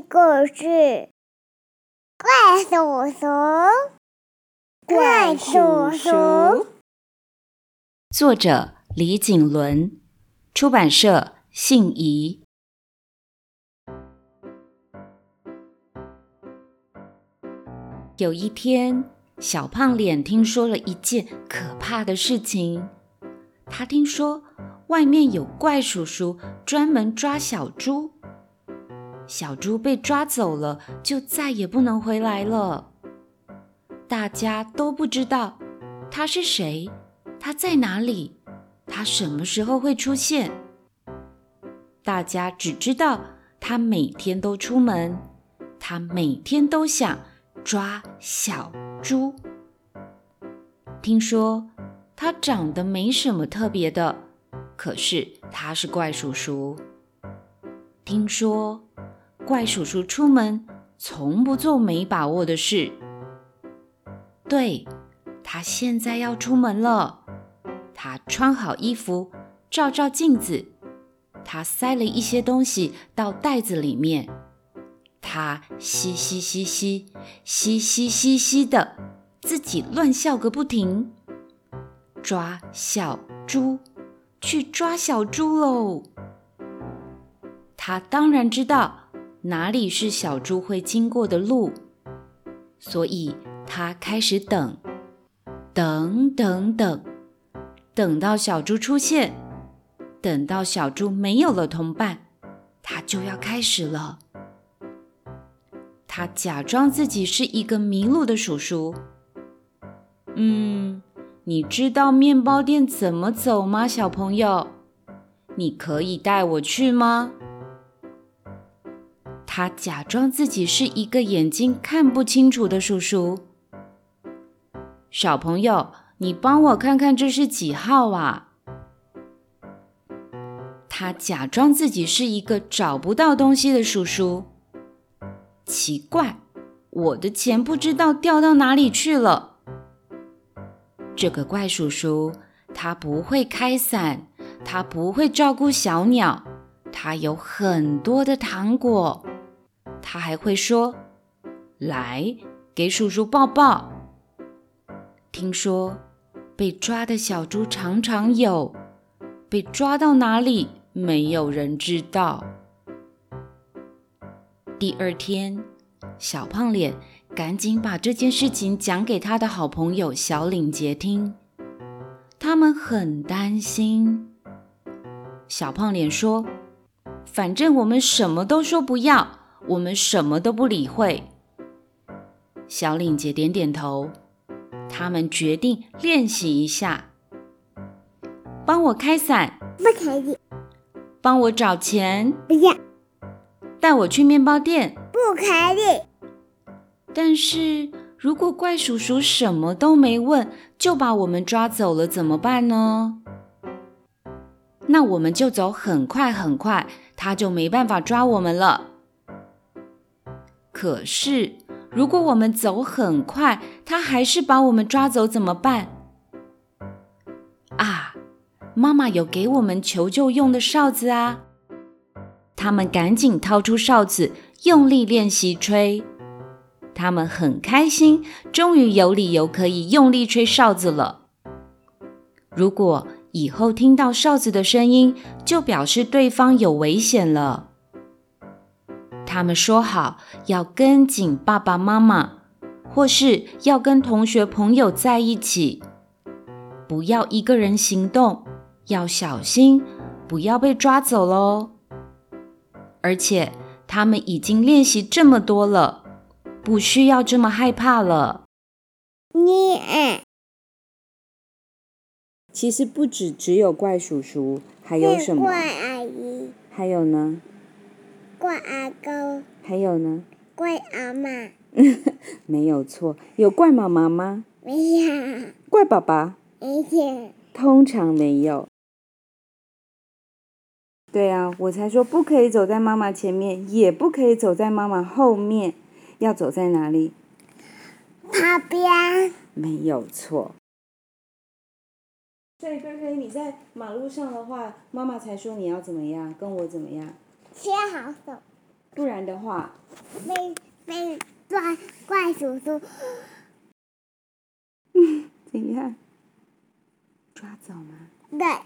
故事，怪叔叔，怪叔叔。作者：李景伦，出版社：信谊。有一天，小胖脸听说了一件可怕的事情。他听说外面有怪叔叔专门抓小猪，小猪被抓走了，就再也不能回来了。大家都不知道他是谁，他在哪里，他什么时候会出现。大家只知道他每天都出门，他每天都想抓小猪。听说他长得没什么特别的，可是他是怪叔叔。听说怪叔叔出门从不做没把握的事。对，他现在要出门了。他穿好衣服，照照镜子，他塞了一些东西到袋子里面。他嘻嘻嘻嘻，嘻嘻嘻嘻的，自己乱笑个不停。抓小猪，去抓小猪喽！他当然知道哪里是小猪会经过的路，所以他开始等，等等等，等到小猪出现，等到小猪没有了同伴，他就要开始了。他假装自己是一个迷路的叔叔。嗯，你知道面包店怎么走吗，小朋友？你可以带我去吗？他假装自己是一个眼睛看不清楚的叔叔。小朋友，你帮我看看这是几号啊？他假装自己是一个找不到东西的叔叔。奇怪，我的钱不知道掉到哪里去了。这个怪叔叔，他不会开伞，他不会照顾小鸟，他有很多的糖果，他还会说：“来，给叔叔抱抱。”听说被抓的小猪常常有，被抓到哪里，没有人知道。第二天，小胖脸赶紧把这件事情讲给他的好朋友小领结听。他们很担心。小胖脸说：“反正我们什么都说不要，我们什么都不理会。”小领结点点头。他们决定练习一下。帮我开伞。不可以。帮我找钱。不要。带我去面包店，不可以。但是如果怪叔叔什么都没问，就把我们抓走了，怎么办呢？那我们就走很快很快，他就没办法抓我们了。可是如果我们走很快，他还是把我们抓走，怎么办？啊，妈妈有给我们求救用的哨子啊！他们赶紧掏出哨子，用力练习吹。他们很开心，终于有理由可以用力吹哨子了。如果以后听到哨子的声音，就表示对方有危险了。他们说好要跟紧爸爸妈妈，或是要跟同学朋友在一起，不要一个人行动，要小心，不要被抓走喽。而且他们已经练习这么多了，不需要这么害怕了。你啊。其实不止只有怪叔叔，还有什么？怪阿姨。还有呢？怪阿公。还有呢？怪阿嬷。没有错，有怪妈妈吗？没有。怪爸爸？没有。通常没有。对啊，我才说不可以走在妈妈前面，也不可以走在妈妈后面，要走在哪里？旁边。没有错。所以菲菲，你在马路上的话，妈妈才说你要怎么样，跟我怎么样？牵好手。不然的话，被被抓怪叔叔，嗯，怎样？抓走吗？对。